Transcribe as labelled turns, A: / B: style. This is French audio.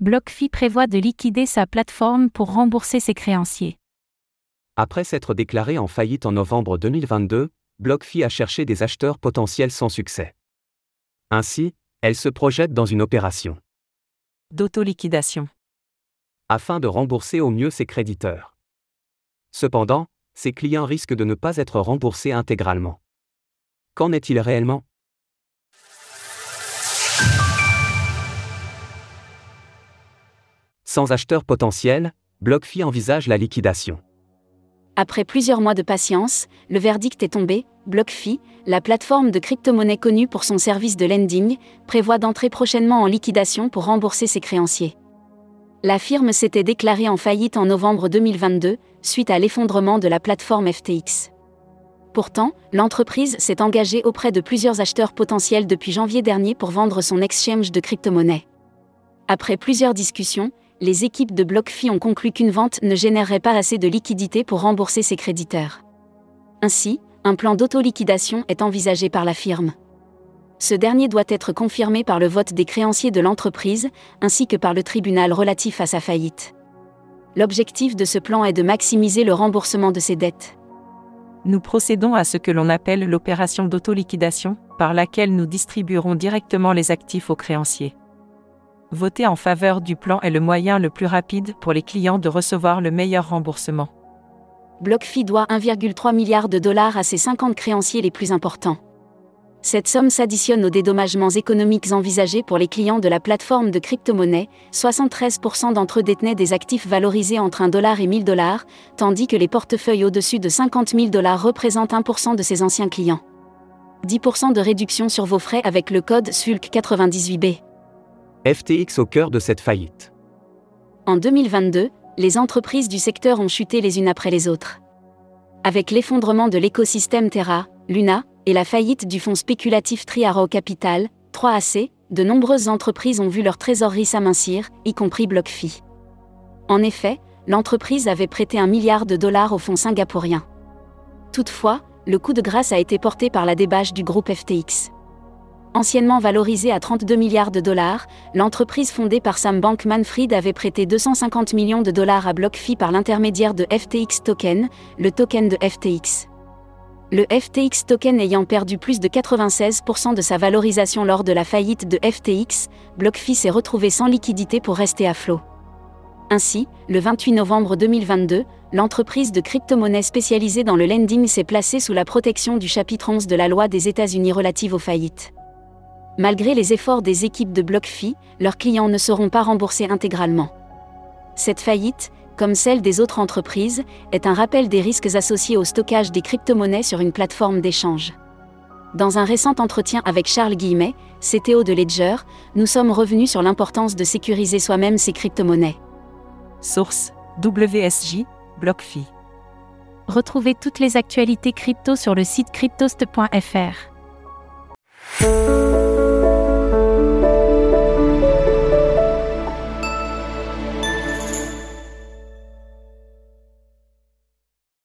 A: BlockFi prévoit de liquider sa plateforme pour rembourser ses créanciers.
B: Après s'être déclaré en faillite en novembre 2022, BlockFi a cherché des acheteurs potentiels sans succès. Ainsi, elle se projette dans une opération
C: d'autoliquidation
B: afin de rembourser au mieux ses créditeurs. Cependant, ses clients risquent de ne pas être remboursés intégralement. Qu'en est-il réellement? Sans acheteur potentiel, BlockFi envisage la liquidation.
D: Après plusieurs mois de patience, le verdict est tombé. BlockFi, la plateforme de crypto-monnaie connue pour son service de lending, prévoit d'entrer prochainement en liquidation pour rembourser ses créanciers. La firme s'était déclarée en faillite en novembre 2022, suite à l'effondrement de la plateforme FTX. Pourtant, l'entreprise s'est engagée auprès de plusieurs acheteurs potentiels depuis janvier dernier pour vendre son exchange de crypto-monnaie. Après plusieurs discussions, les équipes de BlockFi ont conclu qu'une vente ne générerait pas assez de liquidités pour rembourser ses créditeurs. Ainsi, un plan d'autoliquidation est envisagé par la firme. Ce dernier doit être confirmé par le vote des créanciers de l'entreprise, ainsi que par le tribunal relatif à sa faillite. L'objectif de ce plan est de maximiser le remboursement de ses dettes.
C: Nous procédons à ce que l'on appelle l'opération d'autoliquidation, par laquelle nous distribuerons directement les actifs aux créanciers voter en faveur du plan est le moyen le plus rapide pour les clients de recevoir le meilleur remboursement.
D: BlockFi doit 1,3 milliard de dollars à ses 50 créanciers les plus importants. Cette somme s'additionne aux dédommagements économiques envisagés pour les clients de la plateforme de crypto-monnaie, 73% d'entre eux détenaient des actifs valorisés entre 1 dollar et 1000 dollars, tandis que les portefeuilles au-dessus de 50 000 dollars représentent 1% de ces anciens clients. 10% de réduction sur vos frais avec le code SULC98B.
B: FTX au cœur de cette faillite.
D: En 2022, les entreprises du secteur ont chuté les unes après les autres. Avec l'effondrement de l'écosystème Terra, Luna, et la faillite du fonds spéculatif Triaro Capital, 3AC, de nombreuses entreprises ont vu leur trésorerie s'amincir, y compris BlockFi. En effet, l'entreprise avait prêté un milliard de dollars au fonds singapourien. Toutefois, le coup de grâce a été porté par la débâche du groupe FTX. Anciennement valorisée à 32 milliards de dollars, l'entreprise fondée par Sam Bankman-Fried avait prêté 250 millions de dollars à BlockFi par l'intermédiaire de FTX Token, le token de FTX. Le FTX Token ayant perdu plus de 96% de sa valorisation lors de la faillite de FTX, BlockFi s'est retrouvé sans liquidité pour rester à flot. Ainsi, le 28 novembre 2022, l'entreprise de crypto-monnaie spécialisée dans le lending s'est placée sous la protection du chapitre 11 de la loi des États-Unis relative aux faillites. Malgré les efforts des équipes de BlockFi, leurs clients ne seront pas remboursés intégralement. Cette faillite, comme celle des autres entreprises, est un rappel des risques associés au stockage des crypto-monnaies sur une plateforme d'échange. Dans un récent entretien avec Charles Guillemet, CTO de Ledger, nous sommes revenus sur l'importance de sécuriser soi-même ses crypto-monnaies.
C: Source WSJ BlockFi.
A: Retrouvez toutes les actualités crypto sur le site cryptost.fr.